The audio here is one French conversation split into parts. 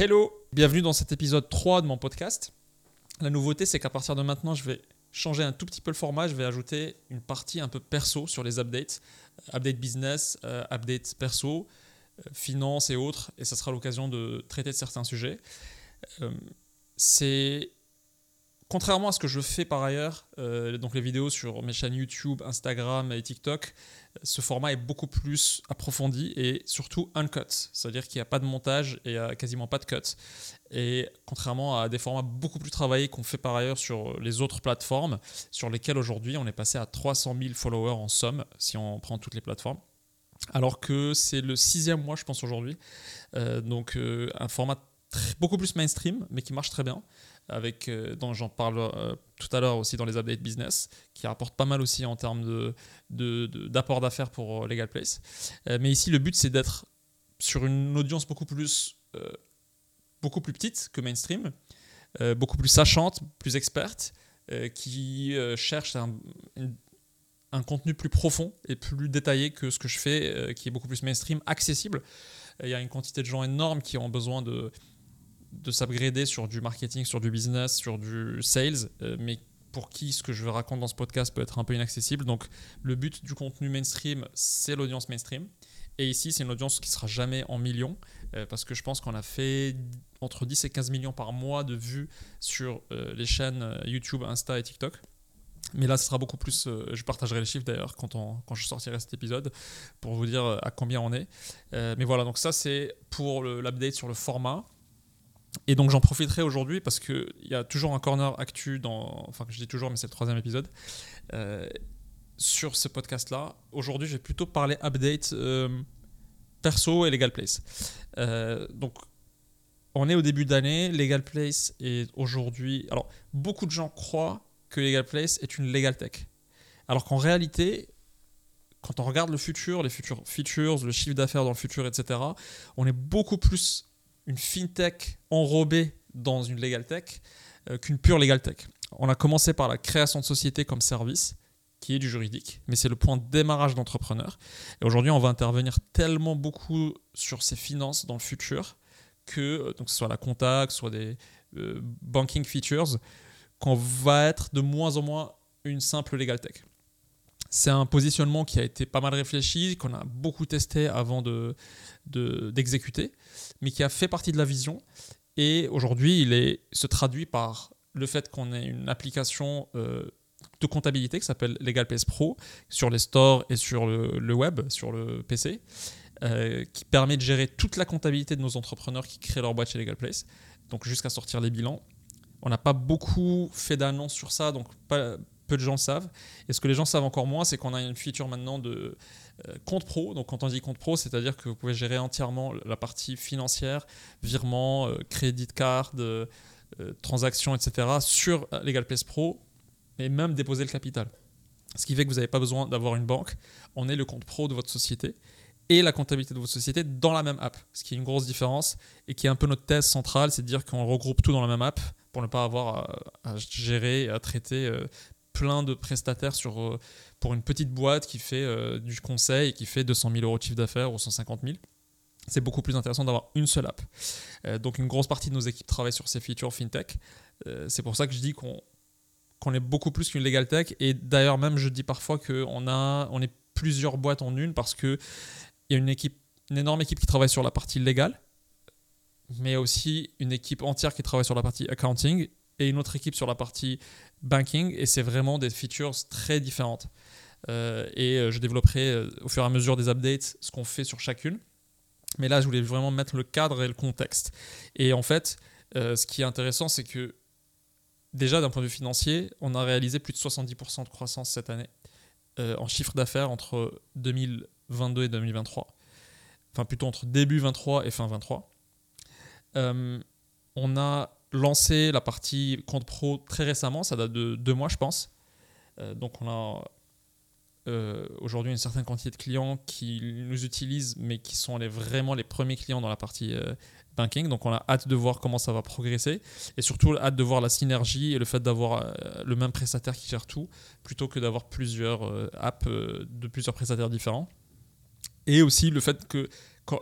Hello, bienvenue dans cet épisode 3 de mon podcast. La nouveauté, c'est qu'à partir de maintenant, je vais changer un tout petit peu le format. Je vais ajouter une partie un peu perso sur les updates. Update business, euh, update perso, euh, finance et autres. Et ça sera l'occasion de traiter de certains sujets. Euh, c'est contrairement à ce que je fais par ailleurs, euh, donc les vidéos sur mes chaînes YouTube, Instagram et TikTok, ce format est beaucoup plus approfondi et surtout uncut, c'est-à-dire qu'il n'y a pas de montage et quasiment pas de cut. Et contrairement à des formats beaucoup plus travaillés qu'on fait par ailleurs sur les autres plateformes, sur lesquelles aujourd'hui on est passé à 300 000 followers en somme, si on prend toutes les plateformes. Alors que c'est le sixième mois, je pense, aujourd'hui. Euh, donc euh, un format beaucoup plus mainstream, mais qui marche très bien avec, euh, dont j'en parle euh, tout à l'heure aussi dans les updates business, qui rapporte pas mal aussi en termes de, d'apport d'affaires pour euh, Legal Place. mais ici, le but, c'est d'être sur une audience beaucoup plus, beaucoup plus petite que mainstream, beaucoup plus sachante, plus experte, qui cherche un, contenu plus profond et plus détaillé que ce que je fais, qui est beaucoup plus mainstream, accessible. Il y a une quantité de gens énormes qui ont besoin de de s'upgrader sur du marketing, sur du business, sur du sales, euh, mais pour qui ce que je raconte dans ce podcast peut être un peu inaccessible. Donc le but du contenu mainstream, c'est l'audience mainstream. Et ici, c'est une audience qui sera jamais en millions, euh, parce que je pense qu'on a fait entre 10 et 15 millions par mois de vues sur euh, les chaînes YouTube, Insta et TikTok. Mais là, ce sera beaucoup plus. je partagerai les chiffres d'ailleurs quand, quand je sortirai cet épisode pour vous dire à combien on est. mais voilà, donc ça, c'est pour l'update sur le format. Et donc j'en profiterai aujourd'hui parce qu'il y a toujours un corner actu dans, enfin je dis toujours mais c'est le troisième épisode, euh, sur ce podcast-là. Aujourd'hui je vais plutôt parler update euh, perso et Legal Place. Euh, donc on est au début d'année, Legal Place est aujourd'hui... Alors beaucoup de gens croient que Legal Place est une Legal Tech. Alors qu'en réalité, quand on regarde le futur, les futurs features, le chiffre d'affaires dans le futur, etc., on est beaucoup plus une fintech enrobée dans une legal tech euh, qu'une pure legal tech. On a commencé par la création de sociétés comme service, qui est du juridique, mais c'est le point de démarrage d'entrepreneur. Et aujourd'hui, on va intervenir tellement beaucoup sur ces finances dans le futur que, euh, donc que ce soit la compta, que ce soit des euh, banking features, qu'on va être de moins en moins une simple legal tech. C'est un positionnement qui a été pas mal réfléchi, qu'on a beaucoup testé avant de, d'exécuter, mais qui a fait partie de la vision. Et aujourd'hui, il se traduit par le fait qu'on ait une application euh, de comptabilité qui s'appelle LegalPace Pro sur les stores et sur le, web, sur le PC, euh, qui permet de gérer toute la comptabilité de nos entrepreneurs qui créent leur boîte chez LegalPlace, donc jusqu'à sortir les bilans. On n'a pas beaucoup fait d'annonces sur ça, donc pas, peu de gens savent. Et ce que les gens savent encore moins, c'est qu'on a une feature maintenant de euh, compte pro. Donc quand on dit compte pro, c'est-à-dire que vous pouvez gérer entièrement la partie financière, virement, euh, crédit card, euh, transactions, etc. sur LegalPlace Pro et même déposer le capital. Ce qui fait que vous n'avez pas besoin d'avoir une banque. On est le compte pro de votre société et la comptabilité de votre société dans la même app. Ce qui est une grosse différence et qui est un peu notre thèse centrale, c'est de dire qu'on regroupe tout dans la même app pour ne pas avoir à, gérer, à traiter plein de prestataires sur, euh, pour une petite boîte qui fait euh, du conseil et qui fait 200 000 euros de chiffre d'affaires ou 150 000 c'est beaucoup plus intéressant d'avoir une seule app. Euh, donc une grosse partie de nos équipes travaillent sur ces features fintech. c'est pour ça que je dis qu'on qu'on est beaucoup plus qu'une legal tech. Et d'ailleurs même je dis parfois qu'on on est plusieurs boîtes en une parce que il y a une équipe, une énorme équipe qui travaille sur la partie légale, mais aussi une équipe entière qui travaille sur la partie accounting et une autre équipe sur la partie banking et c'est vraiment des features très différentes. Euh, et euh, je développerai euh, au fur et à mesure des updates ce qu'on fait sur chacune. Mais là, je voulais vraiment mettre le cadre et le contexte. Et en fait, ce qui est intéressant, c'est que déjà d'un point de vue financier, on a réalisé plus de 70% de croissance cette année en chiffre d'affaires entre 2022 et 2023. Enfin, plutôt entre début 23 et fin 23. on a lancé la partie compte pro très récemment, ça date de deux mois je pense. Euh, donc on a euh, aujourd'hui une certaine quantité de clients qui nous utilisent mais qui sont les, vraiment les premiers clients dans la partie euh, banking. Donc on a hâte de voir comment ça va progresser et surtout hâte de voir la synergie et le fait d'avoir le même prestataire qui gère tout plutôt que d'avoir plusieurs apps de plusieurs prestataires différents. Et aussi le fait que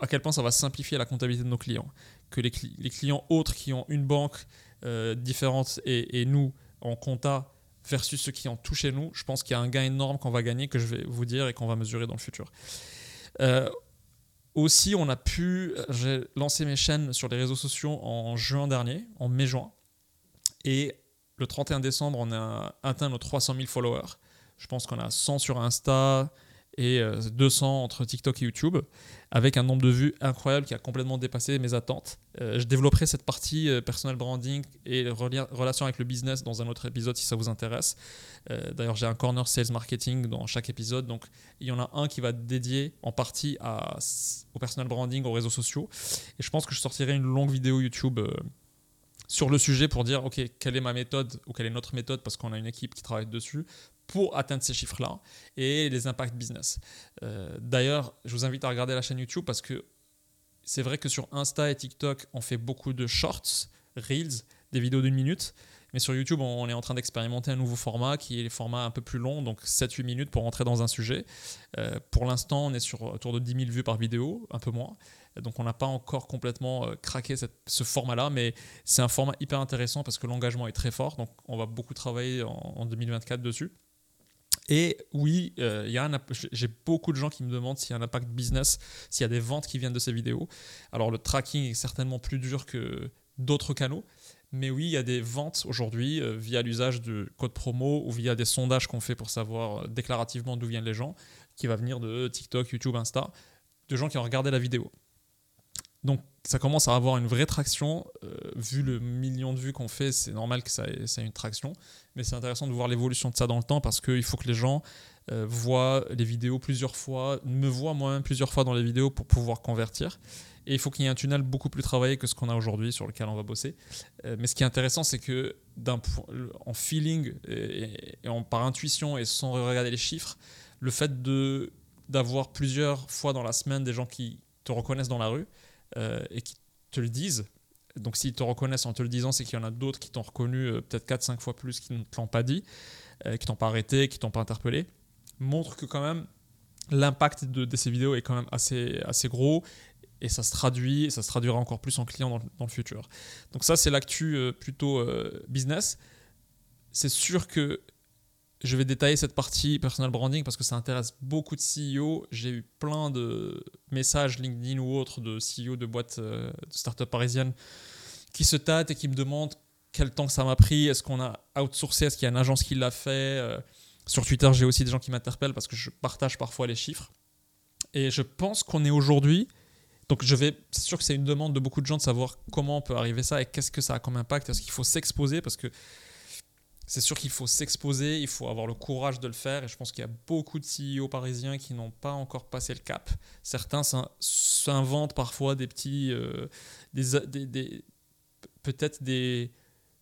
à quel point ça va simplifier la comptabilité de nos clients que les, clients autres qui ont une banque euh, différente et, nous en compta versus ceux qui ont tout chez nous, je pense qu'il y a un gain énorme qu'on va gagner, que je vais vous dire et qu'on va mesurer dans le futur. Euh, aussi, on a pu, j'ai lancé mes chaînes sur les réseaux sociaux en juin dernier, en mai-juin, et le 31 décembre, on a atteint nos 300 000 followers. Je pense qu'on a 100 sur Insta, et 200 euh, entre TikTok et YouTube, avec un nombre de vues incroyable qui a complètement dépassé mes attentes. Euh, je développerai cette partie euh, personal branding et relation avec le business dans un autre épisode si ça vous intéresse. D'ailleurs, j'ai un corner sales marketing dans chaque épisode, donc il y en a un qui va dédié en partie au personal branding, aux réseaux sociaux. Et je pense que je sortirai une longue vidéo YouTube sur le sujet pour dire ok quelle est ma méthode ou quelle est notre méthode parce qu'on a une équipe qui travaille dessus pour atteindre ces chiffres-là et les impacts business. Euh, d'ailleurs, je vous invite à regarder la chaîne YouTube parce que c'est vrai que sur Insta et TikTok, on fait beaucoup de shorts, reels, des vidéos d'une minute. Mais sur YouTube, on est en train d'expérimenter un nouveau format qui est les formats un peu plus longs, donc 7-8 minutes pour rentrer dans un sujet. Euh, pour l'instant, on est sur autour de 10 000 vues par vidéo, un peu moins. Donc on n'a pas encore complètement euh, craqué ce format-là, mais c'est un format hyper intéressant parce que l'engagement est très fort. Donc on va beaucoup travailler en 2024 dessus. Et oui, euh, j'ai beaucoup de gens qui me demandent s'il y a un impact business, s'il y a des ventes qui viennent de ces vidéos. Alors le tracking est certainement plus dur que d'autres canaux, mais oui, il y a des ventes aujourd'hui euh, via l'usage de code promo ou via des sondages qu'on fait pour savoir euh, déclarativement d'où viennent les gens, qui va venir de TikTok, YouTube, Insta, de gens qui ont regardé la vidéo. Donc ça commence à avoir une vraie traction. Euh, vu le million de vues qu'on fait, c'est normal que ça ait, une traction. Mais c'est intéressant de voir l'évolution de ça dans le temps parce qu'il faut que les gens euh, voient les vidéos plusieurs fois, me voient moi-même plusieurs fois dans les vidéos pour pouvoir convertir. Et il faut qu'il y ait un tunnel beaucoup plus travaillé que ce qu'on a aujourd'hui sur lequel on va bosser. Euh, mais ce qui est intéressant, c'est que en feeling par intuition et sans regarder les chiffres, le fait d'avoir plusieurs fois dans la semaine des gens qui te reconnaissent dans la rue, et qui te le disent. Donc s'ils te reconnaissent en te le disant, c'est qu'il y en a d'autres qui t'ont reconnu euh, peut-être 4-5 fois plus qui ne te l'ont pas dit, euh, qui t'ont pas arrêté, qui t'ont pas interpellé. Montre que quand même l'impact de, ces vidéos est quand même assez, assez gros et ça se traduit, et ça se traduira encore plus en client dans, dans le futur. Donc ça, c'est l'actu plutôt business. C'est sûr que je vais détailler cette partie personal branding parce que ça intéresse beaucoup de CEO. J'ai eu plein de messages LinkedIn ou autres de CEO de boîtes euh, de start-up parisiennes qui se tâtent et qui me demandent quel temps ça m'a pris, est-ce qu'on a outsourcé, est-ce qu'il y a une agence qui l'a fait? Euh. Sur Twitter, j'ai aussi des gens qui m'interpellent parce que je partage parfois les chiffres. Et je pense qu'on est aujourd'hui. Donc je vais, c'est sûr que c'est une demande de beaucoup de gens de savoir comment on peut arriver ça et qu'est-ce que ça a comme impact. Est-ce qu'il faut s'exposer? Parce que c'est sûr qu'il faut s'exposer, il faut avoir le courage de le faire. Et je pense qu'il y a beaucoup de CEO parisiens qui n'ont pas encore passé le cap. Certains s'inventent parfois des petits, euh, des, peut-être des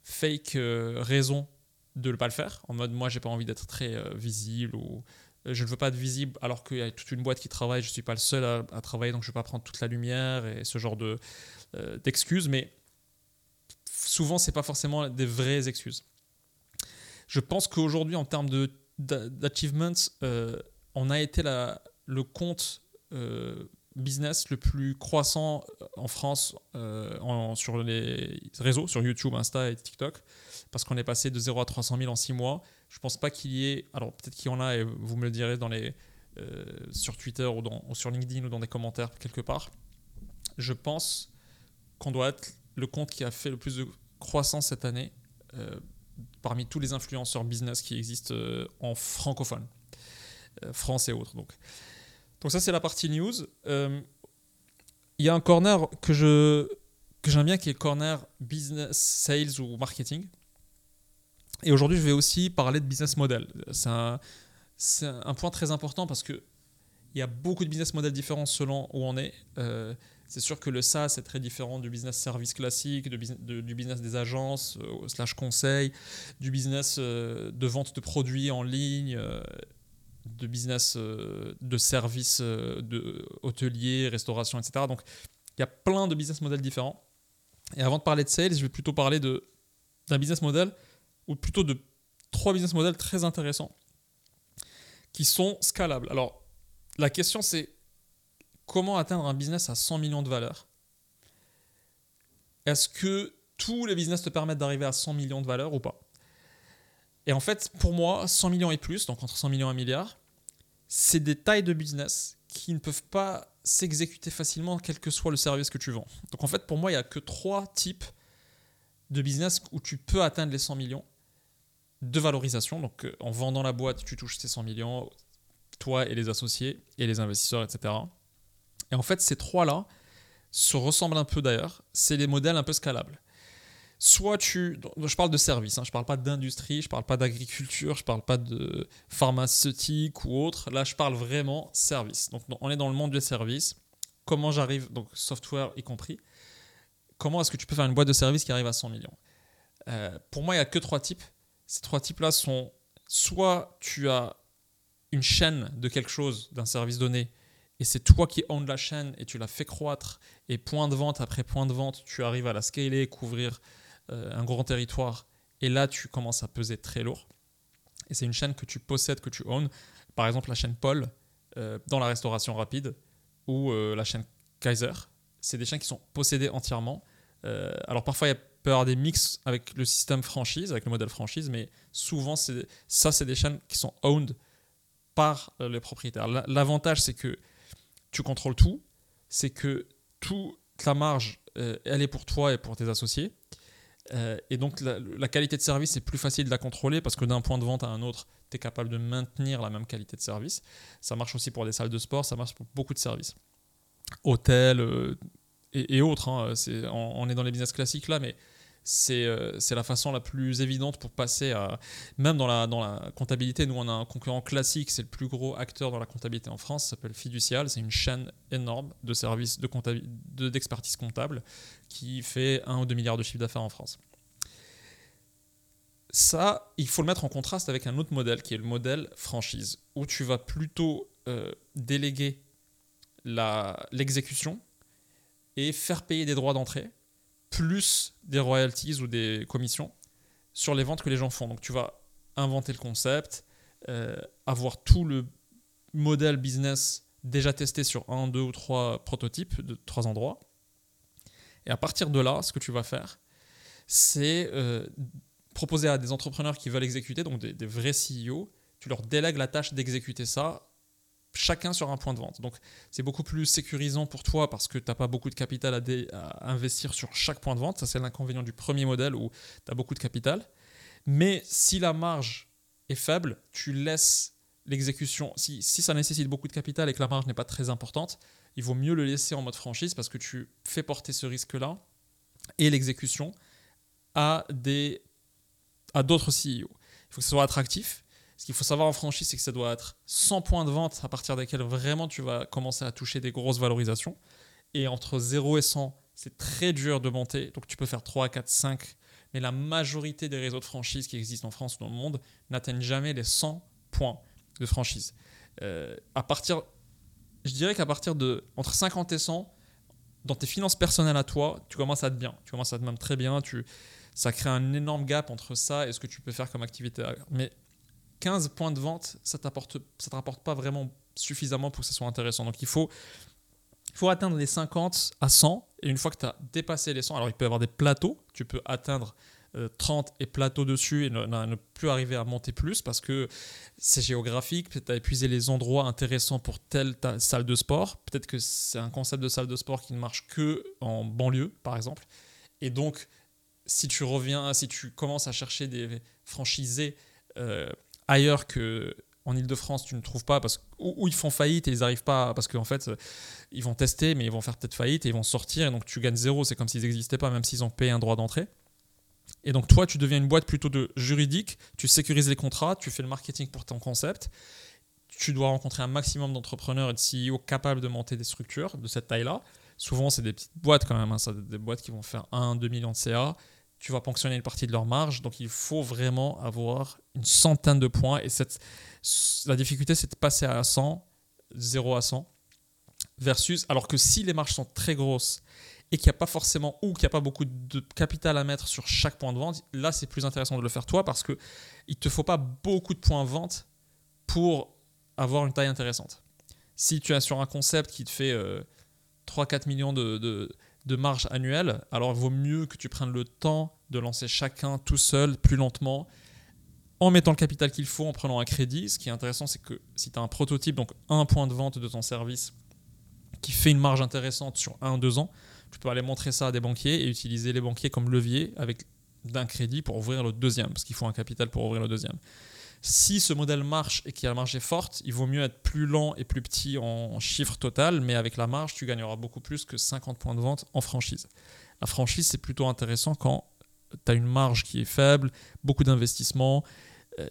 fake euh, raisons de ne pas le faire. En mode, moi, j'ai pas envie d'être très euh, visible ou je ne veux pas être visible alors qu'il y a toute une boîte qui travaille. Je ne suis pas le seul à, travailler, donc je ne vais pas prendre toute la lumière et ce genre de d'excuses. Mais souvent, c'est pas forcément des vraies excuses. Je pense qu'aujourd'hui, en termes d'achievements, euh, on a été le compte euh, business le plus croissant en France euh, sur les réseaux, sur YouTube, Insta et TikTok, parce qu'on est passé de 0 à 300 000 en 6 mois. Je pense pas qu'il y ait, alors peut-être qu'il y en a, et vous me le direz sur Twitter ou sur LinkedIn ou dans des commentaires quelque part. Je pense qu'on doit être le compte qui a fait le plus de croissance cette année parmi tous les influenceurs business qui existent euh, en francophone, euh, France et autres. Donc, donc ça c'est la partie news. Euh, il y a un corner que je j'aime bien qui est corner business, sales ou marketing. Et aujourd'hui, je vais aussi parler de business model. C'est un, point très important parce que il y a beaucoup de business models différents selon où on est. C'est sûr que le SaaS est très différent du business service classique, du business des agences, euh, slash conseil, du business euh, de vente de produits en ligne, euh, de business de services de hôtelier, restauration, etc. Donc il y a plein de business models différents. Et avant de parler de sales, je vais plutôt parler d'un business model, ou plutôt de trois business models très intéressants, qui sont scalables. Alors la question c'est comment atteindre un business à 100 millions de valeurs est-ce que tous les business te permettent d'arriver à 100 millions de valeur ou pas? Et en fait, pour moi, 100 millions et plus, donc entre 100 millions et 1 milliard, c'est des tailles de business qui ne peuvent pas s'exécuter facilement, quel que soit le service que tu vends. Donc en fait, pour moi, il n'y a que trois types de business où tu peux atteindre les 100 millions de valorisation. Donc euh, en vendant la boîte, tu touches ces 100 millions, toi et les associés et les investisseurs, etc. Et en fait, ces trois-là se ressemblent un peu d'ailleurs. C'est les modèles un peu scalables. Soit tu. Je parle de service, hein, je ne parle pas d'industrie, je ne parle pas d'agriculture, je ne parle pas de pharmaceutique ou autre. Là, je parle vraiment service. Donc, on est dans le monde des services. Comment j'arrive, donc software y compris, comment est-ce que tu peux faire une boîte de service qui arrive à 100 millions? Euh, Pour moi, il n'y a que trois types. Ces trois types-là sont soit tu as une chaîne de quelque chose, d'un service donné, et c'est toi qui own la chaîne et tu la fais croître, et point de vente après point de vente, tu arrives à la scaler, couvrir euh, un grand territoire, et là tu commences à peser très lourd. Et c'est une chaîne que tu possèdes, que tu own. Par exemple, la chaîne Paul euh, dans la restauration rapide, ou la chaîne Kaiser, c'est des chaînes qui sont possédées entièrement. Euh, alors parfois, il peut y avoir des mix avec le système franchise, avec le modèle franchise, mais souvent, ça, c'est des chaînes qui sont owned par euh, les propriétaires. L'avantage, c'est que tu contrôles tout, c'est que toute la marge, euh, elle est pour toi et pour tes associés. et donc, la, qualité de service est plus facile de la contrôler parce que d'un point de vente à un autre, tu es capable de maintenir la même qualité de service. Ça marche aussi pour des salles de sport, ça marche pour beaucoup de services hôtels euh, et, autres. Hein. on, est dans les business classiques là, mais c'est, euh, c'est la façon la plus évidente pour passer à. Même dans la, comptabilité, nous on a un concurrent classique, c'est le plus gros acteur dans la comptabilité en France, s'appelle Fiducial. C'est une chaîne énorme de services de de, d'expertise comptable qui fait 1 ou 2 milliards de chiffre d'affaires en France. Ça, il faut le mettre en contraste avec un autre modèle qui est le modèle franchise, où tu vas plutôt euh, déléguer l'exécution et faire payer des droits d'entrée, plus des royalties ou des commissions sur les ventes que les gens font. Donc tu vas inventer le concept, euh, avoir tout le modèle business déjà testé sur un, deux ou trois prototypes de trois endroits. Et à partir de là, ce que tu vas faire, c'est euh, proposer à des entrepreneurs qui veulent exécuter, donc des, des vrais CEO, tu leur délègues la tâche d'exécuter ça chacun sur un point de vente. Donc c'est beaucoup plus sécurisant pour toi parce que tu n'as pas beaucoup de capital à, investir sur chaque point de vente. Ça c'est l'inconvénient du premier modèle où tu as beaucoup de capital. Mais si la marge est faible, tu laisses l'exécution. Si, si ça nécessite beaucoup de capital et que la marge n'est pas très importante, il vaut mieux le laisser en mode franchise parce que tu fais porter ce risque-là et l'exécution à à d'autres CEO. Il faut que ce soit attractif ce qu'il faut savoir en franchise, c'est que ça doit être 100 points de vente à partir desquels vraiment tu vas commencer à toucher des grosses valorisations. Et entre 0 et 100, c'est très dur de monter. Donc tu peux faire 3, 4, 5. Mais la majorité des réseaux de franchise qui existent en France ou dans le monde n'atteignent jamais les 100 points de franchise. Euh, à partir, je dirais qu'à partir de entre 50 et 100, dans tes finances personnelles à toi, tu commences à être bien. Tu commences à être même très bien. Tu, ça crée un énorme gap entre ça et ce que tu peux faire comme activité. Mais 15 points de vente, ça ne te rapporte pas vraiment suffisamment pour que ce soit intéressant. Donc il faut, faut atteindre les 50 à 100. Et une fois que tu as dépassé les 100, alors il peut y avoir des plateaux. Tu peux atteindre 30 euh, et plateau dessus et ne, plus arriver à monter plus parce que c'est géographique. Peut-être tu as épuisé les endroits intéressants pour telle salle de sport. Peut-être que c'est un concept de salle de sport qui ne marche que en banlieue, par exemple. Et donc, si tu reviens, si tu commences à chercher des franchisés euh, ailleurs que en Ile-de-France, tu ne trouves pas parce où, ils font faillite et ils n'arrivent pas parce qu'en fait, ils vont tester, mais ils vont faire peut-être faillite et ils vont sortir et donc tu gagnes zéro. C'est comme s'ils n'existaient pas, même s'ils ont payé un droit d'entrée. Et donc toi, tu deviens une boîte plutôt de juridique, tu sécurises les contrats, tu fais le marketing pour ton concept. Tu dois rencontrer un maximum d'entrepreneurs et de CEO capables de monter des structures de cette taille-là. Souvent, c'est des petites boîtes quand même, hein, des boîtes qui vont faire 1-2 millions de CA tu vas ponctionner une partie de leur marge. Donc il faut vraiment avoir une centaine de points. Et cette, la difficulté, c'est de passer à 100, 0 à 100, versus, alors que si les marges sont très grosses et qu'il n'y a pas forcément, ou qu'il n'y a pas beaucoup de capital à mettre sur chaque point de vente, là c'est plus intéressant de le faire toi parce qu'il ne te faut pas beaucoup de points de vente pour avoir une taille intéressante. Si tu es sur un concept qui te fait 3-4 euh, millions de marge annuelle, alors il vaut mieux que tu prennes le temps de lancer chacun tout seul, plus lentement, en mettant le capital qu'il faut, en prenant un crédit. Ce qui est intéressant, c'est que si tu as un prototype, donc un point de vente de ton service, qui fait une marge intéressante sur un ou deux ans, tu peux aller montrer ça à des banquiers et utiliser les banquiers comme levier avec d'un crédit pour ouvrir le deuxième, parce qu'il faut un capital pour ouvrir le deuxième. Si ce modèle marche et que la marge est forte, il vaut mieux être plus lent et plus petit en chiffre total, mais avec la marge, tu gagneras beaucoup plus que 50 points de vente en franchise. La franchise, c'est plutôt intéressant quand tu as une marge qui est faible, beaucoup d'investissement, euh,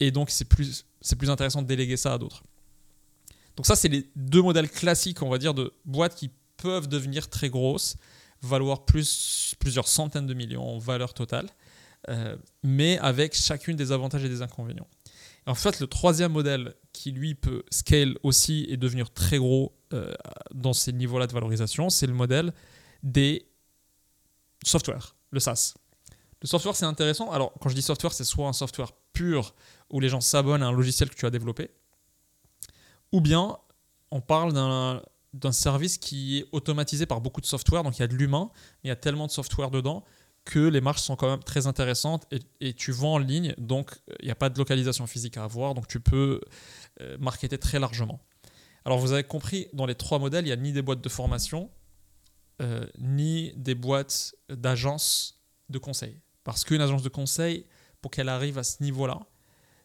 et donc c'est plus, c'est plus intéressant de déléguer ça à d'autres. Donc ça, c'est les deux modèles classiques, on va dire, de boîtes qui peuvent devenir très grosses, valoir plus, plusieurs centaines de millions en valeur totale. Euh, mais avec chacune des avantages et des inconvénients. en fait, le troisième modèle qui lui peut scale aussi et devenir très gros euh, dans ces niveaux-là de valorisation, c'est le modèle des software, le SaaS. Le software, c'est intéressant. Alors, quand je dis software, c'est soit un software pur où les gens s'abonnent à un logiciel que tu as développé, ou bien on parle d'un service qui est automatisé par beaucoup de software, donc il y a de l'humain, mais il y a tellement de software dedans que les marges sont quand même très intéressantes et, tu vends en ligne, donc il n'y a pas de localisation physique à avoir, donc tu peux euh, marketer très largement. Alors vous avez compris, dans les trois modèles, il n'y a ni des boîtes de formation, euh, ni des boîtes d'agences de conseil. Parce qu'une agence de conseil, pour qu'elle arrive à ce niveau-là,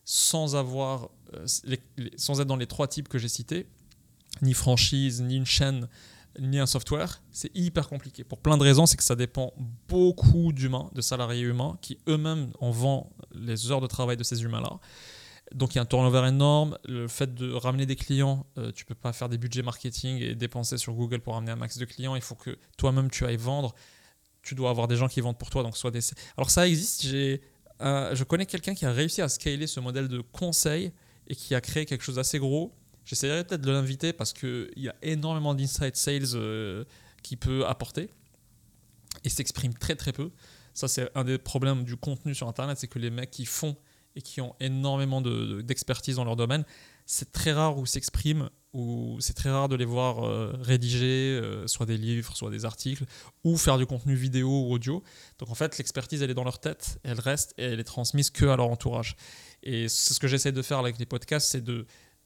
sans avoir, euh, sans être dans les trois types que j'ai cités, ni franchise, ni une chaîne, ni un software, c'est hyper compliqué. Pour plein de raisons, c'est que ça dépend beaucoup d'humains, de salariés humains, qui eux-mêmes en vendent les heures de travail de ces humains-là. Donc il y a un turnover énorme. Le fait de ramener des clients, tu euh, tu peux pas faire des budgets marketing et dépenser sur Google pour ramener un max de clients. Il faut que toi-même tu ailles vendre. Tu dois avoir des gens qui vendent pour toi. Donc soit des. Alors ça existe. J'ai, je connais quelqu'un qui a réussi à scaler ce modèle de conseil et qui a créé quelque chose d'assez gros J'essaierai peut-être de l'inviter parce qu'il y a énormément d'inside sales euh, qu'il peut apporter et s'exprime très très peu. Ça, c'est un des problèmes du contenu sur Internet, c'est que les mecs qui font et qui ont énormément d'expertise dans leur domaine, c'est très rare où s'expriment, ou c'est très rare de les voir euh, rédiger euh, soit des livres, soit des articles, ou faire du contenu vidéo ou audio. Donc en fait, l'expertise, elle est dans leur tête, elle reste et elle est transmise que à leur entourage. Et c'est ce que j'essaie de faire avec les podcasts, c'est de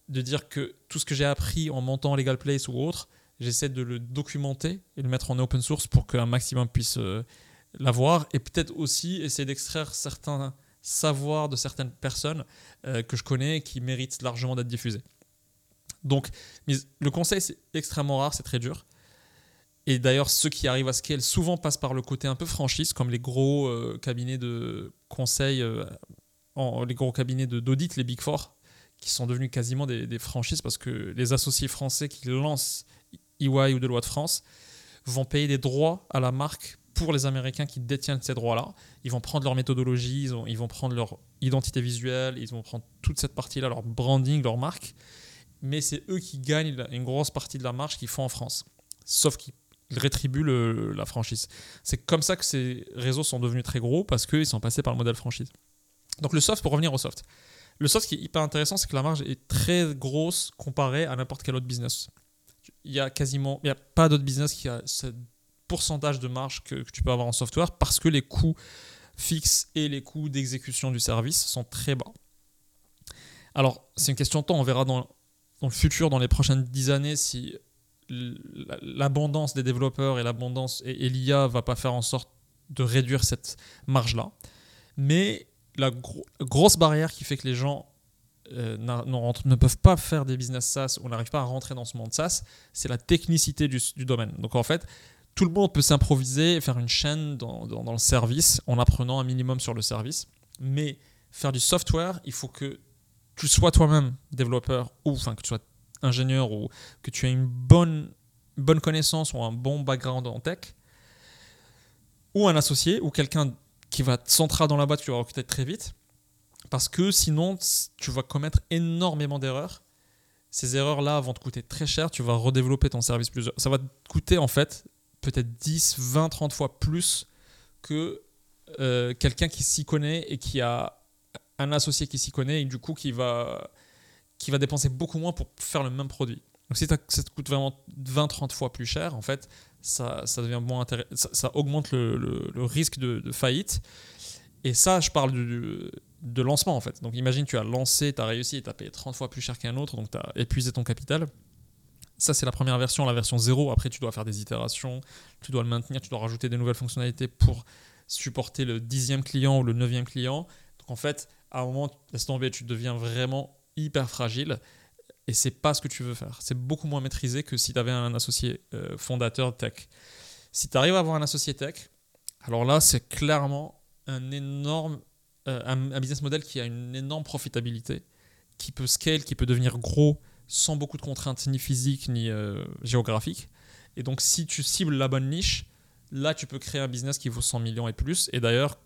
de dire que tout ce que j'ai appris en montant Legal Place ou autre, j'essaie de le documenter et le mettre en open source pour qu'un maximum puisse euh, l'avoir et peut-être aussi essayer d'extraire certains savoirs de certaines personnes euh, que je connais qui méritent largement d'être diffusés. Donc le conseil c'est extrêmement rare, c'est très dur. Et d'ailleurs ceux qui arrivent à scale souvent passent par le côté un peu franchise comme les gros euh, cabinets de conseil, les gros cabinets d'audit, les Big Four qui sont devenus quasiment des, franchises parce que les associés français qui lancent EY ou Deloitte France vont payer des droits à la marque pour les Américains qui détiennent ces droits-là. Ils vont prendre leur méthodologie, ils, vont prendre leur identité visuelle, ils vont prendre toute cette partie-là, leur branding, leur marque. Mais c'est eux qui gagnent une grosse partie de la marge qu'ils font en France. Sauf qu'ils rétribuent la franchise. C'est comme ça que ces réseaux sont devenus très gros parce qu'ils sont passés par le modèle franchise. Donc le soft, pour revenir au soft. Le soft, ce qui est hyper intéressant, c'est que la marge est très grosse comparée à n'importe quel autre business. Il y a quasiment, il y a pas d'autre business qui a ce pourcentage de marge que, tu peux avoir en software parce que les coûts fixes et les coûts d'exécution du service sont très bas. Alors, c'est une question de temps. On verra dans, le futur, dans les prochaines dix années, si l'abondance des développeurs et l'abondance et, et l'IA va pas faire en sorte de réduire cette marge là. Mais la grosse barrière qui fait que les gens euh, ne peuvent pas faire des business SaaS ou n'arrivent pas à rentrer dans ce monde SaaS, c'est la technicité du, domaine. Donc en fait, tout le monde peut s'improviser et faire une chaîne dans, le service en apprenant un minimum sur le service. Mais faire du software, il faut que tu sois toi-même développeur ou enfin que tu sois ingénieur ou que tu aies une bonne, bonne connaissance ou un bon background en tech ou un associé ou quelqu'un qui va te dans la boîte, tu vas recruter très vite. Parce que sinon, tu vas commettre énormément d'erreurs. Ces erreurs-là vont te coûter très cher. Tu vas redévelopper ton service plusieurs. Ça va te coûter en fait peut-être 10, 20, 30 fois plus que euh, quelqu'un qui s'y connaît et qui a un associé qui s'y connaît et du coup qui va, qui va dépenser beaucoup moins pour faire le même produit. Donc si ça te coûte vraiment 20-30 fois plus cher, en fait, ça, ça devient moins ça, augmente le, risque de, faillite. Et ça, je parle de, de lancement en fait. Donc imagine, tu as lancé, tu as réussi et tu as payé 30 fois plus cher qu'un autre, donc tu as épuisé ton capital. Ça, c'est la première version, la version 0. Après, tu dois faire des itérations, tu dois le maintenir, tu dois rajouter des nouvelles fonctionnalités pour supporter le dixième client ou le neuvième client. Donc en fait, à un moment, laisse tomber, tu deviens vraiment hyper fragile et c'est pas ce que tu veux faire. C'est beaucoup moins maîtrisé que si tu avais un associé euh, fondateur tech. Si tu arrives à avoir un associé tech, alors là, c'est clairement un énorme euh, un, business model qui a une énorme profitabilité, qui peut scale, qui peut devenir gros sans beaucoup de contraintes ni physiques ni euh, géographiques. Et donc, si tu cibles la bonne niche, là, tu peux créer un business qui vaut 100 millions et plus. Et d'ailleurs,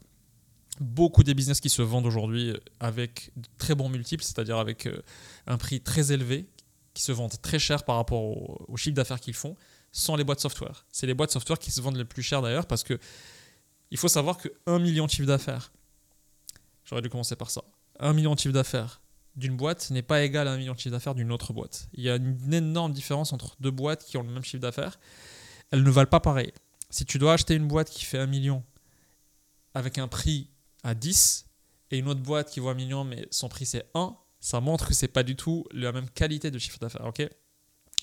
beaucoup des business qui se vendent aujourd'hui avec de très bons multiples, c'est-à-dire avec euh, un prix très élevé, qui se vendent très cher par rapport au, chiffre d'affaires qu'ils font, sont les boîtes software. C'est les boîtes software qui se vendent le plus cher d'ailleurs parce que il faut savoir que 1 million de chiffre d'affaires, j'aurais dû commencer par ça, 1 million de chiffre d'affaires d'une boîte n'est pas égal à un million de chiffre d'affaires d'une autre boîte. Il y a une énorme différence entre deux boîtes qui ont le même chiffre d'affaires. Elles ne valent pas pareil. Si tu dois acheter une boîte qui fait un million avec un prix à 10 et une autre boîte qui vaut un million mais son prix c'est 1, ça montre que c'est pas du tout la même qualité de chiffre d'affaires. ok?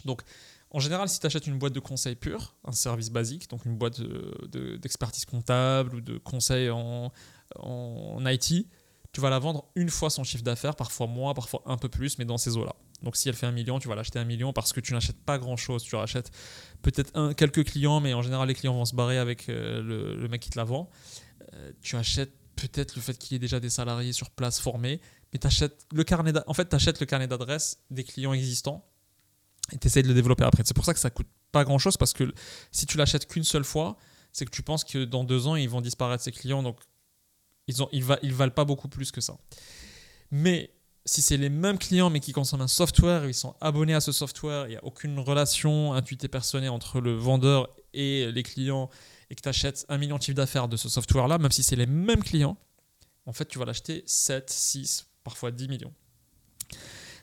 Donc, en général, si tu achètes une boîte de conseil pur, un service basique, donc une boîte d'expertise comptable ou de conseil en, en IT, tu vas la vendre une fois son chiffre d'affaires, parfois moins, parfois un peu plus, mais dans ces eaux-là. Donc si elle fait un million, tu vas l'acheter un million parce que tu n'achètes pas grand-chose. Tu rachètes peut-être quelques clients, mais en général les clients vont se barrer avec euh, le, mec qui te la vend. Euh, tu achètes peut-être le fait qu'il y ait déjà des salariés sur place formés, mais tu le carnet en fait, achètes le carnet d'adresse des clients existants et tu essaies de le développer après. C'est pour ça que ça coûte pas grand-chose parce que si tu l'achètes qu'une seule fois, c'est que tu penses que dans deux ans, ils vont disparaître ces clients, donc ils, ont, ils valent pas beaucoup plus que ça. Mais si c'est les mêmes clients mais qui consomment un software, ils sont abonnés à ce software, il n'y a aucune relation intuitée personnelle entre le vendeur et les clients, et que tu achètes un million de chiffre d'affaires de ce software-là, même si c'est les mêmes clients, en fait, tu vas l'acheter 7, 6, parfois 10 millions.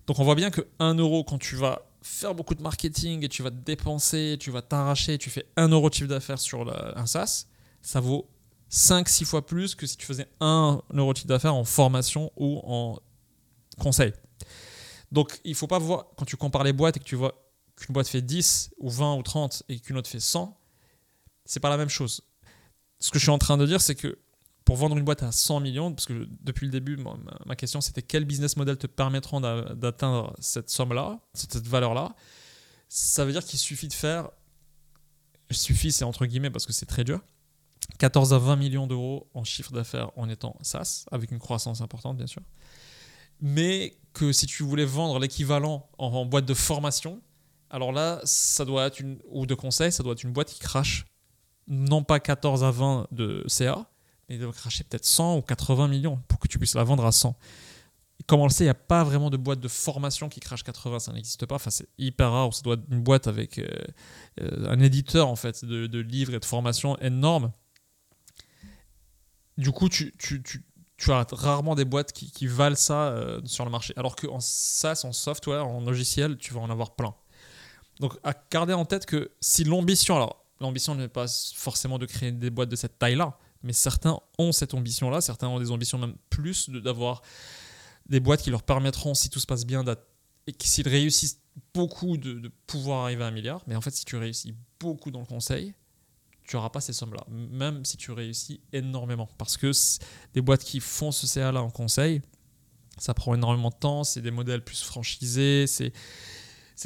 Donc on voit bien que 1 euro, quand tu vas faire beaucoup de marketing et tu vas te dépenser, tu vas t'arracher, tu fais 1 euro de chiffre d'affaires sur un SaaS, ça vaut 5-6 fois plus que si tu faisais 1 euro de chiffre d'affaires en formation ou en conseil. Donc il faut pas voir, quand tu compares les boîtes et que tu vois qu'une boîte fait 10 ou 20 ou 30 et qu'une autre fait 100, c'est pas la même chose. Ce que je suis en train de dire, c'est que pour vendre une boîte à 100 millions, parce que depuis le début, ma, question c'était quel business model te permettront d'atteindre cette somme-là, cette valeur-là, ça veut dire qu'il suffit de faire, suffit c'est entre guillemets parce que c'est très dur, 14 à 20 millions d'euros en chiffre d'affaires en étant SaaS, avec une croissance importante bien sûr, mais que si tu voulais vendre l'équivalent en, boîte de formation, alors là, ça doit être une, ou de conseil, ça doit être une boîte qui crache non pas 14 à 20 de CA, mais doit cracher peut-être 100 ou 80 millions pour que tu puisses la vendre à 100. comme on le sait, il n'y a pas vraiment de boîte de formation qui crache 80, ça n'existe pas. Enfin, c'est hyper rare. Ça doit être une boîte avec euh, euh, un éditeur en fait de, livres et de formation énorme. Du coup, tu, tu, tu, tu as rarement des boîtes qui, qui valent ça euh, sur le marché. Alors qu'en SaaS, en software, en logiciel, tu vas en avoir plein. Donc, à garder en tête que si l'ambition, alors l'ambition n'est pas forcément de créer des boîtes de cette taille-là, mais certains ont cette ambition-là, certains ont des ambitions même plus d'avoir des boîtes qui leur permettront, si tout se passe bien, et s'ils réussissent beaucoup, de, pouvoir arriver à un milliard. Mais en fait, si tu réussis beaucoup dans le conseil, tu n'auras pas ces sommes-là, même si tu réussis énormément. Parce que des boîtes qui font ce CA-là en conseil, ça prend énormément de temps, c'est des modèles plus franchisés, c'est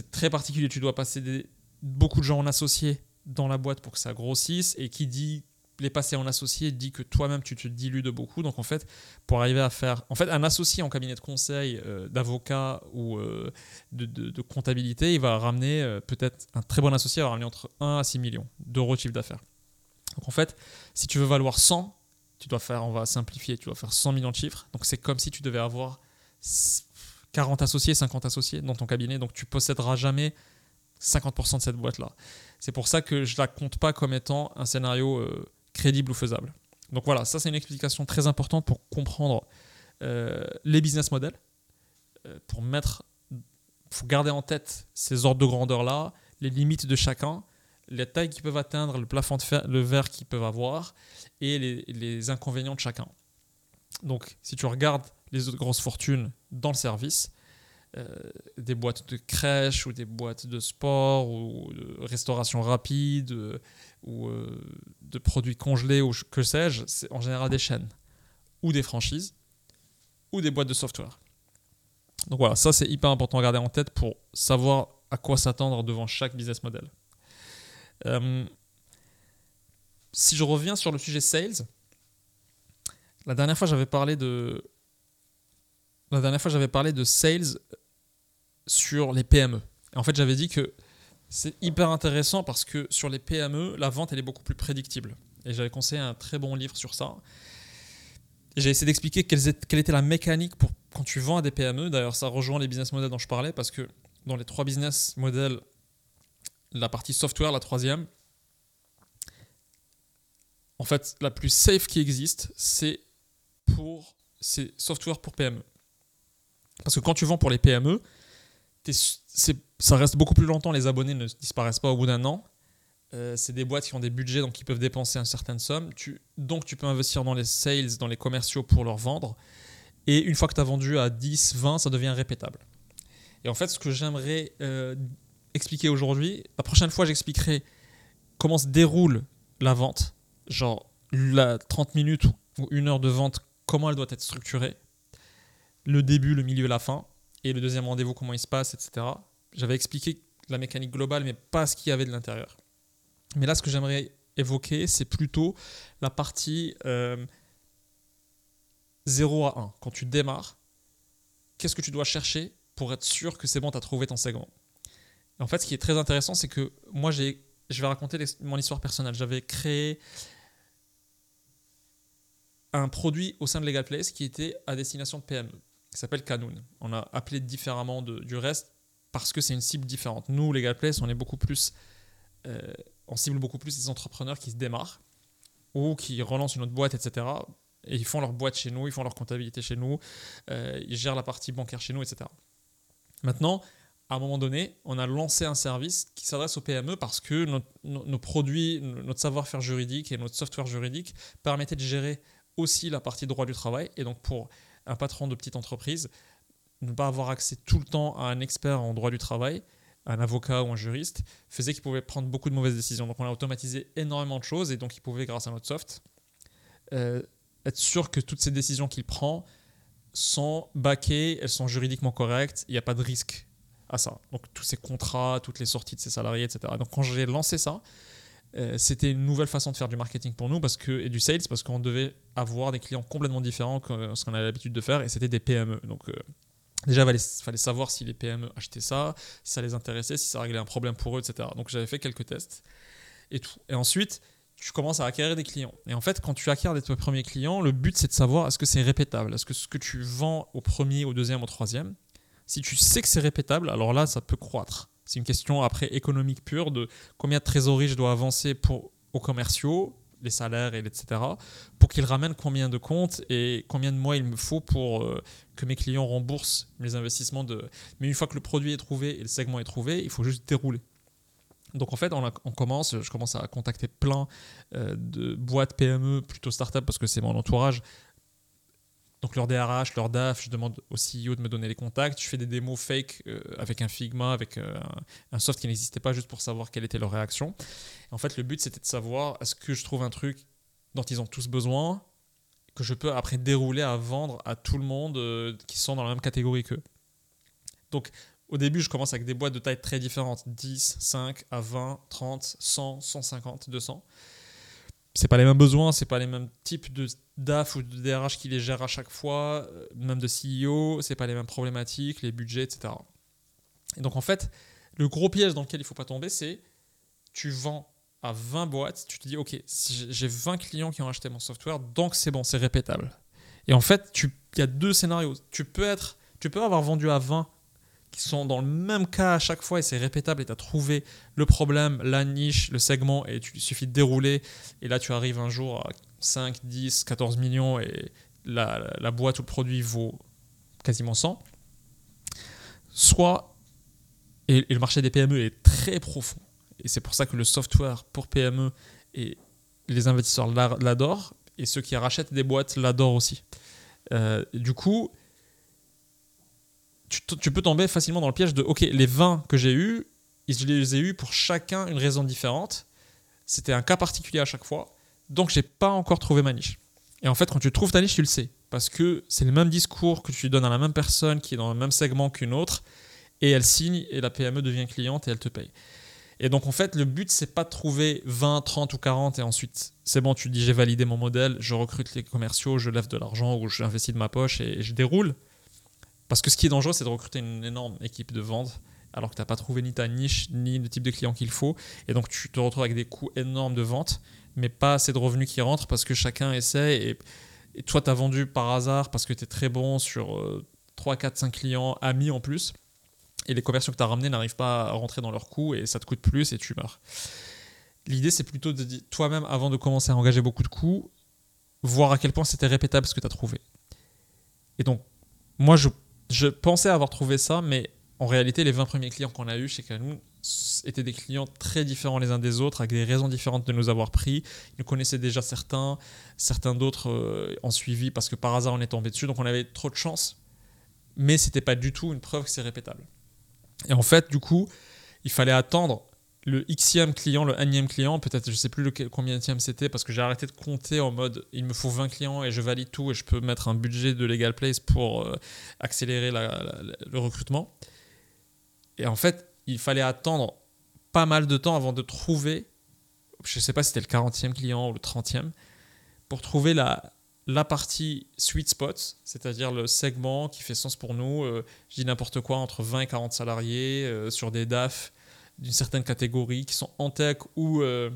très particulier. Tu dois passer beaucoup de gens en associé dans la boîte pour que ça grossisse et qui dit les passer en associé dit que toi-même tu te dilues de beaucoup. Donc en fait, pour arriver à faire, en fait, un associé en cabinet de conseil, euh, d'avocat ou euh, de, comptabilité, il va ramener euh, peut-être un très bon associé, va ramener entre 1 à 6 millions d'euros de chiffre d'affaires. Donc en fait, si tu veux valoir 100, tu dois faire, on va simplifier, tu dois faire 100 millions de chiffres. Donc c'est comme si tu devais avoir 40 associés, 50 associés dans ton cabinet. Donc tu posséderas jamais 50% de cette boîte-là. C'est pour ça que je la compte pas comme étant un scénario euh, crédible ou faisable. Donc voilà, ça c'est une explication très importante pour comprendre euh, les business models, euh, pour mettre, faut garder en tête ces ordres de grandeur-là, les limites de chacun, les tailles qu'ils peuvent atteindre, le plafond de fer, le verre qu'ils peuvent avoir et les, les inconvénients de chacun. Donc, si tu regardes les autres grosses fortunes dans le service, des boîtes de crèche ou des boîtes de sport ou de restauration rapide euh, ou euh, de produits congelés ou que sais-je, c'est en général des chaînes ou des franchises ou des boîtes de software. Donc voilà, ça c'est hyper important à garder en tête pour savoir à quoi s'attendre devant chaque business model. si je reviens sur le sujet sales, la dernière fois j'avais parlé de la dernière fois j'avais parlé de sales sur les PME. en fait, j'avais dit que c'est hyper intéressant parce que sur les PME, la vente, elle est beaucoup plus prédictible. Et j'avais conseillé un très bon livre sur ça. J'ai essayé d'expliquer quelle était la mécanique pour quand tu vends à des PME. D'ailleurs, ça rejoint les business models dont je parlais parce que dans les trois business models, la partie software, la troisième, en fait, la plus safe qui existe, c'est pour c'est software pour PME. Parce que quand tu vends pour les PME, ça reste beaucoup plus longtemps, les abonnés ne disparaissent pas au bout d'un an. Euh, c'est des boîtes qui ont des budgets, donc ils peuvent dépenser une certaine somme. Donc tu peux investir dans les sales, dans les commerciaux pour leur vendre. Et une fois que tu as vendu à 10, 20, ça devient répétable. Et en fait, ce que j'aimerais euh, expliquer aujourd'hui, la prochaine fois, j'expliquerai comment se déroule la vente. Genre, la 30 minutes ou une heure de vente, comment elle doit être structurée. Le début, le milieu, la fin et le deuxième rendez-vous, comment il se passe, etc. J'avais expliqué la mécanique globale, mais pas ce qu'il y avait de l'intérieur. Mais là, ce que j'aimerais évoquer, c'est plutôt la partie 0 euh, à 1. Quand tu démarres, qu'est-ce que tu dois chercher pour être sûr que c'est bon, tu as trouvé ton segment? En fait, ce qui est très intéressant, c'est que moi, j'ai, je vais raconter mon histoire personnelle. J'avais créé un produit au sein de Legal Place qui était à destination de PME qui s'appelle Canoon. On a appelé différemment du reste parce que c'est une cible différente. Nous, Place, on est beaucoup plus, euh, cible beaucoup plus les entrepreneurs qui se démarrent ou qui relancent une autre boîte, etc. Et ils font leur boîte chez nous, ils font leur comptabilité chez nous, euh, ils gèrent la partie bancaire chez nous, etc. Maintenant, à un moment donné, on a lancé un service qui s'adresse aux PME parce que nos produits, notre savoir-faire juridique et notre software juridique permettaient de gérer aussi la partie droit du travail. Et donc, pour un patron de petite entreprise, ne pas avoir accès tout le temps à un expert en droit du travail, un avocat ou un juriste, faisait qu'il pouvait prendre beaucoup de mauvaises décisions. Donc on a automatisé énormément de choses et donc il pouvait, grâce à notre soft, euh, être sûr que toutes ces décisions qu'il prend sont backées, elles sont juridiquement correctes, il n'y a pas de risque à ça. Donc tous ces contrats, toutes les sorties de ses salariés, etc. Donc quand j'ai lancé ça, euh, c'était une nouvelle façon de faire du marketing pour nous parce que, et du sales parce qu'on devait avoir des clients complètement différents que ce qu'on avait l'habitude de faire et c'était des PME. Donc euh, déjà, il fallait, savoir si les PME achetaient ça, si ça les intéressait, si ça réglait un problème pour eux, etc. Donc j'avais fait quelques tests et tout. Et ensuite, tu commences à acquérir des clients. Et en fait, quand tu acquiers tes premiers clients, le but c'est de savoir est-ce que c'est répétable, est-ce que ce que tu vends au premier, au deuxième, au troisième, si tu sais que c'est répétable, alors là, ça peut croître. C'est une question après économique pure de combien de trésorerie je dois avancer pour, aux commerciaux, les salaires, et etc., pour qu'ils ramènent combien de comptes et combien de mois il me faut pour euh, que mes clients remboursent mes investissements. De... Mais une fois que le produit est trouvé et le segment est trouvé, il faut juste dérouler. Donc en fait, on, commence, je commence à contacter plein euh, de boîtes PME, plutôt start-up parce que c'est mon entourage, donc leur DRH, leur DAF, je demande au CEO de me donner les contacts. Je fais des démos fake euh, avec un Figma, avec euh, un, soft qui n'existait pas, juste pour savoir quelle était leur réaction. en fait, le but, c'était de savoir est-ce que je trouve un truc dont ils ont tous besoin, que je peux après dérouler à vendre à tout le monde euh, qui sont dans la même catégorie qu'eux. Donc, au début, je commence avec des boîtes de taille très différentes 10, 5 à 20, 30, 100, 150, 200 c'est pas les mêmes besoins, c'est pas les mêmes types de DAF ou de DRH qui les gèrent à chaque fois, euh, même de CEO, c'est pas les mêmes problématiques, les budgets, etc. Et donc en fait, le gros piège dans lequel il faut pas tomber, c'est tu vends à 20 boîtes, tu te dis ok, j'ai 20 clients qui ont acheté mon software, donc c'est bon, c'est répétable. Et en fait, il y a deux scénarios. Tu peux être, tu peux avoir vendu à 20 qui sont dans le même cas à chaque fois et c'est répétable et tu as trouvé le problème, la niche, le segment et il suffit de dérouler et là tu arrives un jour à 5, 10, 14 millions et la, la boîte ou le produit vaut quasiment 100. Soit, et, le marché des PME est très profond Et c'est pour ça que le software pour PME et les investisseurs l'adorent et ceux qui rachètent des boîtes l'adorent aussi. Euh, du coup, tu, peux tomber facilement dans le piège de OK, les 20 que j'ai eus, je les ai eus pour chacun une raison différente. C'était un cas particulier à chaque fois. Donc, j'ai pas encore trouvé ma niche. Et en fait, quand tu trouves ta niche, tu le sais. Parce que c'est le même discours que tu donnes à la même personne qui est dans le même segment qu'une autre. Et elle signe et la PME devient cliente et elle te paye. Et donc, en fait, le but, c'est pas de trouver 20, 30 ou 40 et ensuite, c'est bon, tu dis j'ai validé mon modèle, je recrute les commerciaux, je lève de l'argent ou j'investis de ma poche et je déroule. Parce que ce qui est dangereux, c'est de recruter une énorme équipe de vente alors que tu n'as pas trouvé ni ta niche, ni le type de client qu'il faut. Et donc, tu te retrouves avec des coûts énormes de vente, mais pas assez de revenus qui rentrent parce que chacun essaie. Et, toi, tu as vendu par hasard parce que tu es très bon sur 3, 4, 5 clients, amis en plus. Et les commerciaux que tu as ramenés n'arrivent pas à rentrer dans leurs coûts et ça te coûte plus et tu meurs. L'idée, c'est plutôt de toi-même, avant de commencer à engager beaucoup de coûts, voir à quel point c'était répétable ce que tu as trouvé. Et donc, moi, je, je pensais avoir trouvé ça, mais en réalité, les 20 premiers clients qu'on a eus chez Canou étaient des clients très différents les uns des autres, avec des raisons différentes de nous avoir pris. Ils nous connaissaient déjà certains, certains d'autres euh, ont suivi parce que par hasard on est tombé dessus, donc on avait trop de chance. Mais c'était pas du tout une preuve que c'est répétable. Et en fait, du coup, il fallait attendre le xème client, le énième client, peut-être je sais plus lequel, combien c'était parce que j'ai arrêté de compter en mode il me faut 20 clients et je valide tout et je peux mettre un budget de Legal Place pour euh, accélérer le recrutement. Et en fait, il fallait attendre pas mal de temps avant de trouver, je ne sais pas si c'était le 40e client ou le 30e, pour trouver la, la partie sweet spot, c'est-à-dire le segment qui fait sens pour nous. Euh, je dis n'importe quoi, entre 20 et 40 salariés, euh, sur des DAF d'une certaine catégorie, qui sont en tech ou, euh,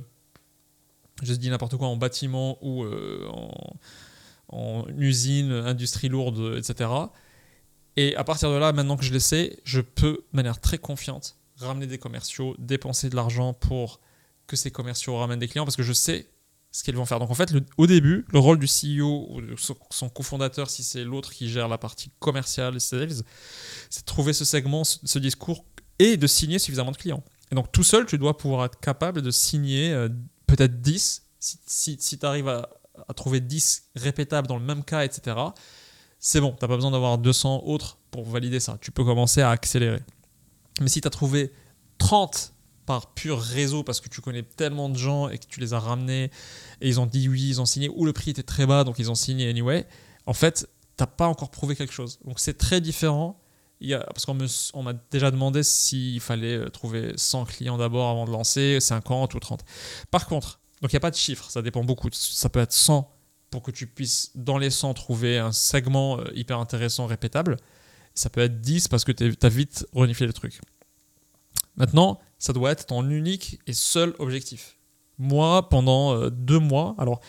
je dis n'importe quoi, en bâtiment ou en, en, usine, industrie lourde, etc. Et à partir de là, maintenant que je le sais, je peux, de manière très confiante, ramener des commerciaux, dépenser de l'argent pour que ces commerciaux ramènent des clients parce que je sais ce qu'ils vont faire. Donc en fait, au début, le rôle du CEO ou de son, cofondateur, si c'est l'autre qui gère la partie commerciale, sales, c'est de trouver ce segment, ce, discours et de signer suffisamment de clients. Donc tout seul, tu dois pouvoir être capable de signer euh, peut-être 10. Si, tu arrives à, à, trouver 10 répétables dans le même cas, etc., c'est bon, tu n'as pas besoin d'avoir 200 autres pour valider ça. Tu peux commencer à accélérer. Mais si tu as trouvé 30 par pur réseau parce que tu connais tellement de gens et que tu les as ramenés et ils ont dit oui, ils ont signé, ou le prix était très bas donc ils ont signé anyway, en fait, tu n'as pas encore prouvé quelque chose. Donc c'est très différent. Parce qu'on m'a déjà demandé s'il fallait euh, trouver 100 clients d'abord avant de lancer, 50 ou 30. Par contre, donc il n'y a pas de chiffre, ça dépend beaucoup. Ça peut être 100 pour que tu puisses, dans les 100, trouver un segment euh, hyper intéressant, répétable. Ça peut être 10 parce que tu as vite reniflé le truc. Maintenant, ça doit être ton unique et seul objectif. Moi, pendant euh, deux mois, alors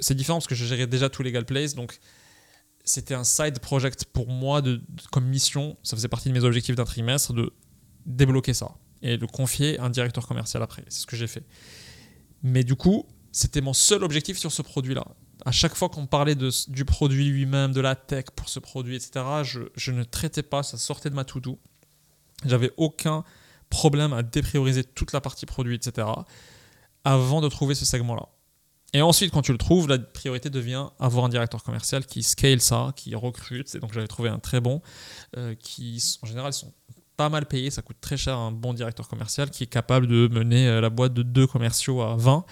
c'est différent parce que je gérais déjà tout Legal Place, donc c'était un side project pour moi de, comme mission. Ça faisait partie de mes objectifs d'un trimestre de débloquer ça et de confier un directeur commercial après. C'est ce que j'ai fait. Mais du coup, c'était mon seul objectif sur ce produit-là. À chaque fois qu'on parlait du produit lui-même, de la tech pour ce produit, etc., je, je ne traitais pas, ça sortait de ma to-do. J'avais aucun problème à déprioriser toute la partie produit, etc., avant de trouver ce segment-là. Et ensuite, quand tu le trouves, la priorité devient avoir un directeur commercial qui scale ça, qui recrute. Et donc, j'avais trouvé un très bon, euh, qui en général sont pas mal payés, ça coûte très cher un bon directeur commercial qui est capable de mener euh, la boîte de deux commerciaux à 20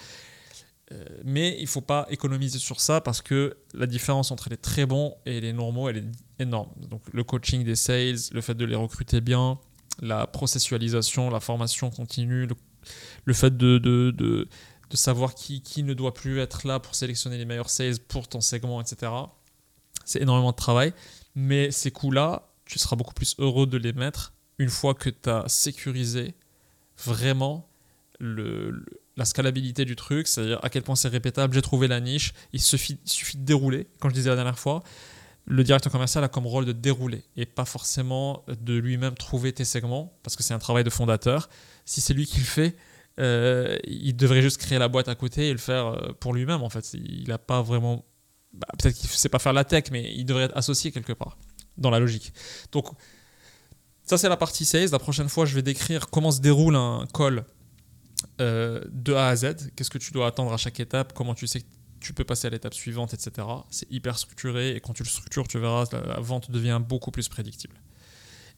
euh, mais il ne faut pas économiser sur ça parce que la différence entre les très bons et les normaux, elle est énorme. Donc le coaching des sales, le fait de les recruter bien, la processualisation, la formation continue, le, fait de, de, savoir qui, qui ne doit plus être là pour sélectionner les meilleurs sales pour ton segment, etc. C'est énormément de travail. Mais ces coûts-là, tu seras beaucoup plus heureux de les mettre une fois que tu as sécurisé vraiment le la scalabilité du truc, c'est-à-dire à quel point c'est répétable, j'ai trouvé la niche, il suffit, suffit de dérouler, comme je disais la dernière fois, le directeur commercial a comme rôle de dérouler et pas forcément de lui-même trouver tes segments, parce que c'est un travail de fondateur. Si c'est lui qui le fait, euh, il devrait juste créer la boîte à côté et le faire euh, pour lui-même en fait. Il n'a pas vraiment... Bah, peut-être qu'il ne sait pas faire la tech, mais il devrait être associé quelque part, dans la logique. Donc ça c'est la partie sales. La prochaine fois, je vais décrire comment se déroule un call de A à Z. Qu'est-ce que tu dois attendre à chaque étape? Comment tu sais que tu peux passer à l'étape suivante, etc. C'est hyper structuré et quand tu le structures, tu verras, la vente devient beaucoup plus prédictible.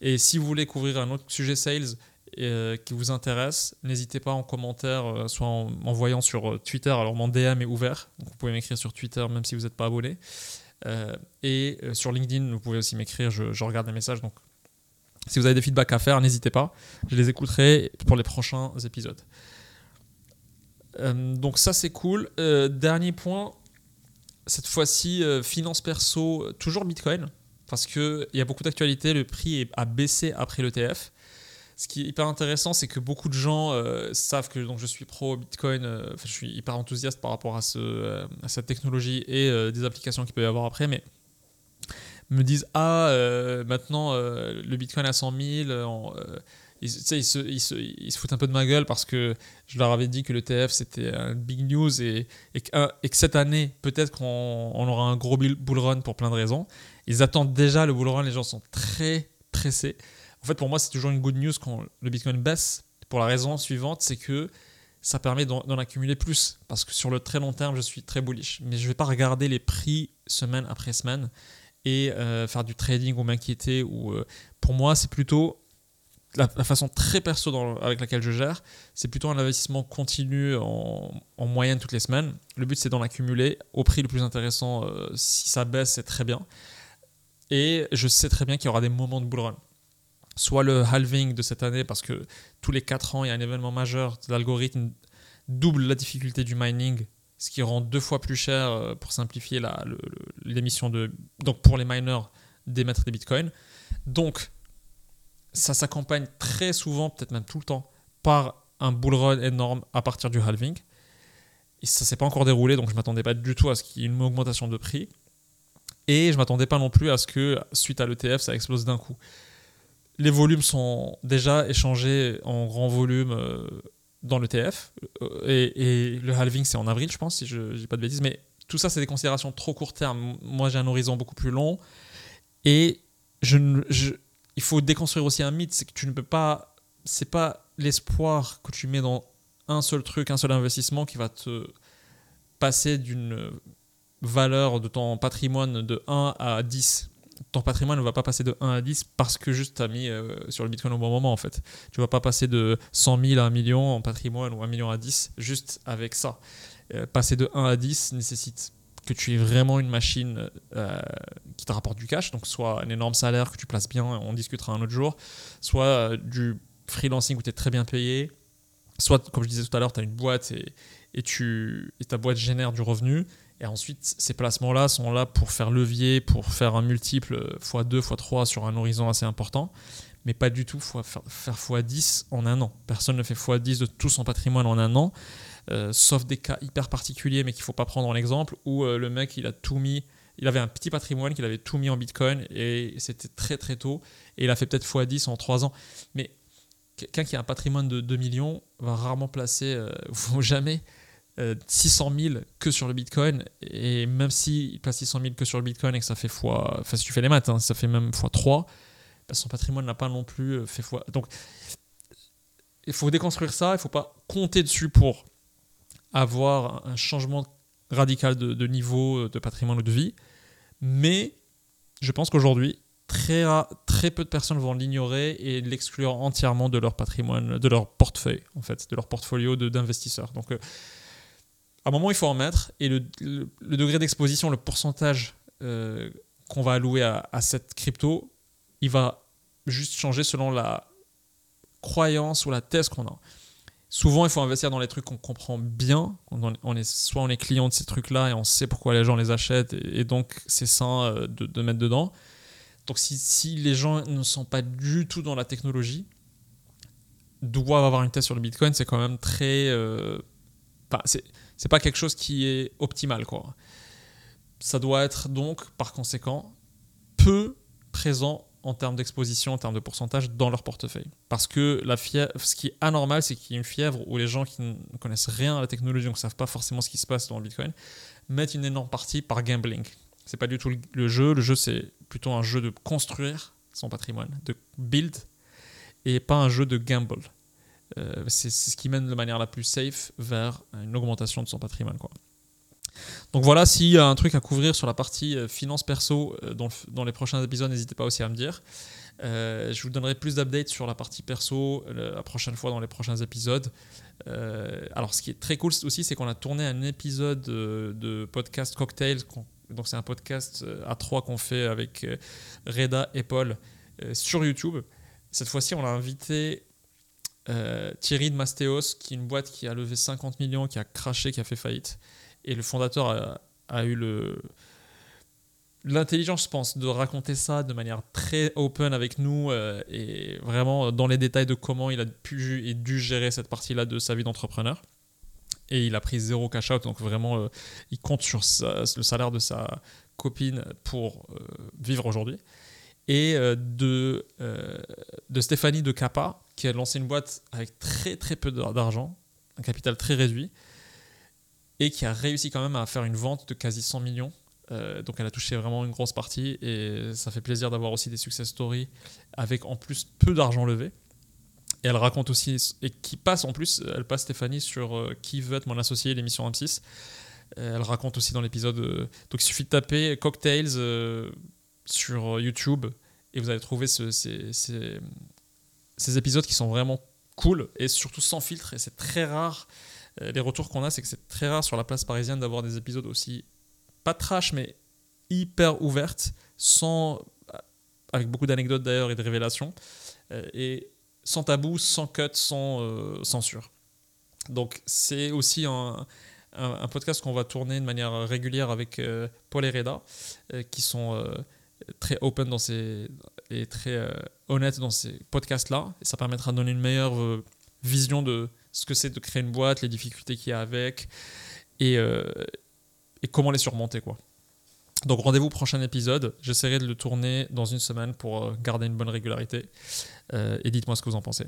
Et si vous voulez couvrir un autre sujet sales euh, qui vous intéresse, n'hésitez pas en commentaire, euh, soit en envoyant sur euh, Twitter. Alors mon DM est ouvert, donc vous pouvez m'écrire sur Twitter même si vous n'êtes pas abonné. et sur LinkedIn, vous pouvez aussi m'écrire, je, je, regarde les messages. Donc si vous avez des feedbacks à faire, n'hésitez pas, je les écouterai pour les prochains épisodes. donc ça c'est cool. dernier point, cette fois-ci, finance perso, toujours Bitcoin parce qu'il y a beaucoup d'actualités, le prix a baissé après l'ETF. Ce qui est hyper intéressant, c'est que beaucoup de gens euh, savent que donc, je suis pro Bitcoin, euh, je suis hyper enthousiaste par rapport à, euh, cette technologie et des applications qu'il peut y avoir après, mais me disent Ah, maintenant le Bitcoin à 100 000, ils, se, foutent un peu de ma gueule parce que je leur avais dit que l'ETF c'était un big news et que cette année, peut-être qu'on aura un gros bull run pour plein de raisons. Ils attendent déjà le bull run, les gens sont très pressés. En fait, pour moi, c'est toujours une good news quand le Bitcoin baisse, pour la raison suivante, c'est que ça permet d'en accumuler plus. Parce que sur le très long terme, je suis très bullish. Mais je ne vais pas regarder les prix semaine après semaine et euh, faire du trading ou m'inquiéter. Euh, pour moi, c'est plutôt la, façon très perso avec laquelle je gère. C'est plutôt un investissement continu en, moyenne toutes les semaines. Le but, c'est d'en accumuler au prix le plus intéressant. Euh, si ça baisse, c'est très bien. Et je sais très bien qu'il y aura des moments de bull run. Soit le halving de cette année, parce que tous les 4 ans, il y a un événement majeur. L'algorithme double la difficulté du mining, ce qui rend deux fois plus cher euh, pour simplifier l'émission de. Donc pour les miners, d'émettre des bitcoins. Donc, ça s'accompagne très souvent, peut-être même tout le temps, par un bull run énorme à partir du halving. Et ça s'est pas encore déroulé, donc je m'attendais pas du tout à ce qu'il y ait une augmentation de prix. Et je m'attendais pas non plus à ce que, suite à l'ETF, ça explose d'un coup. Les volumes sont déjà échangés en grand volume euh, dans l'ETF. Euh, et, le halving, c'est en avril, je pense, si je ne dis pas de bêtises. Mais tout ça, c'est des considérations trop court terme. Moi, j'ai un horizon beaucoup plus long. Et il faut déconstruire aussi un mythe c'est que tu ne peux pas. C'est pas l'espoir que tu mets dans un seul truc, un seul investissement qui va te passer d'une valeur de ton patrimoine de 1 à 10, ton patrimoine ne va pas passer de 1 à 10 parce que juste tu as mis euh, sur le Bitcoin au bon moment en fait. Tu vas pas passer de 100 000 à 1 million en patrimoine ou 1 million à 10 juste avec ça. Euh, passer de 1 à 10 nécessite que tu aies vraiment une machine euh, qui te rapporte du cash, donc soit un énorme salaire que tu places bien, on discutera un autre jour, soit du freelancing où tu es très bien payé, soit comme je disais tout à l'heure, tu as une boîte et, et, ta boîte génère du revenu, et ensuite, ces placements-là sont là pour faire levier, pour faire un multiple x2, x3 sur un horizon assez important, mais pas du tout faire, x10 en un an. Personne ne fait x10 de tout son patrimoine en un an, euh, sauf des cas hyper particuliers, mais qu'il ne faut pas prendre en exemple, où euh, le mec, il a tout mis, il avait un petit patrimoine, qu'il avait tout mis en Bitcoin, et c'était très très tôt, et il a fait peut-être x10 en 3 ans. Mais quelqu'un qui a un patrimoine de 2 millions va rarement placer, euh, jamais 600 euh, 000 que sur le Bitcoin. Et même s'il passe 600 000 que sur le Bitcoin et que ça fait fois. Enfin, si tu fais les maths, hein, ça fait même fois 3, bah, son patrimoine n'a pas non plus euh, fait fois. Donc, il faut déconstruire ça. Il ne faut pas compter dessus pour avoir un changement radical de, niveau euh, de patrimoine ou de vie. Mais je pense qu'aujourd'hui, très, très peu de personnes vont l'ignorer et l'exclure entièrement de leur patrimoine, de leur portefeuille, en fait, de leur portfolio d'investisseurs. Donc, à un moment, il faut en mettre. Et le, degré d'exposition, le pourcentage euh, qu'on va allouer à, cette crypto, il va juste changer selon la croyance ou la thèse qu'on a. Souvent, il faut investir dans les trucs qu'on comprend bien. On est, soit on est client de ces trucs-là et on sait pourquoi les gens les achètent et, donc c'est sain euh, de, mettre dedans. Donc si, les gens ne sont pas du tout dans la technologie, doivent avoir une thèse sur le Bitcoin, c'est quand même très... Euh, c'est pas quelque chose qui est optimal quoi. Ça doit être donc par conséquent peu présent en termes d'exposition, en termes de pourcentage dans leur portefeuille. Parce que la fièvre, ce qui est anormal, c'est qu'il y a une fièvre où les gens qui ne connaissent rien à la technologie, donc ne savent pas forcément ce qui se passe dans le Bitcoin, mettent une énorme partie par gambling. C'est pas du tout le jeu. Le jeu, c'est plutôt un jeu de construire son patrimoine, de build, et pas un jeu de gamble. C'est ce qui mène de manière la plus safe vers une augmentation de son patrimoine. Quoi. Donc voilà, s'il y a un truc à couvrir sur la partie finance perso dans, dans les prochains épisodes, n'hésitez pas aussi à me dire. Euh, je vous donnerai plus d'updates sur la partie perso la prochaine fois dans les prochains épisodes. Euh, alors, ce qui est très cool aussi, c'est qu'on a tourné un épisode de, podcast Cocktails. Donc, c'est un podcast euh, à trois qu'on fait avec Reda et Paul sur YouTube. Cette fois-ci, on a invité Thierry de Mastéos, qui est une boîte qui a levé 50 millions, qui a craché, qui a fait faillite. Et le fondateur a eu l'intelligence, je pense, de raconter ça de manière très open avec nous euh, et vraiment dans les détails de comment il a pu et dû gérer cette partie-là de sa vie d'entrepreneur. Et il a pris zéro cash out, donc vraiment, euh, il compte sur le salaire de sa copine pour euh, vivre aujourd'hui. Et de, de Stéphanie de Kappa, qui a lancé une boîte avec très très peu d'argent, un capital très réduit, et qui a réussi quand même à faire une vente de quasi 100 millions euh, donc elle a touché vraiment une grosse partie et ça fait plaisir d'avoir aussi des success stories avec en plus peu d'argent levé. Et elle raconte aussi, et qui passe en plus, elle passe Stéphanie sur euh, Qui veut être mon associé, l'émission M6. Euh, elle raconte aussi dans l'épisode. donc il suffit de taper Cocktails sur YouTube et vous allez trouver ces, ces, épisodes qui sont vraiment cool et surtout sans filtre. Et c'est très rare. les retours qu'on a, c'est que c'est très rare sur la place parisienne d'avoir des épisodes aussi pas trash, mais hyper ouverte, sans, avec beaucoup d'anecdotes d'ailleurs et de révélations, euh, et sans tabou, sans cut, sans euh, censure. Donc c'est aussi un, un, podcast qu'on va tourner de manière régulière avec euh, Paul et Reda, qui sont très open dans ces, et très honnêtes dans ces podcasts-là. Et ça permettra de donner une meilleure vision de ce que c'est de créer une boîte, les difficultés qu'il y a avec, et, et comment les surmonter quoi. Donc rendez-vous prochain épisode. J'essaierai de le tourner dans une semaine pour euh, garder une bonne régularité. Euh, et dites-moi ce que vous en pensez.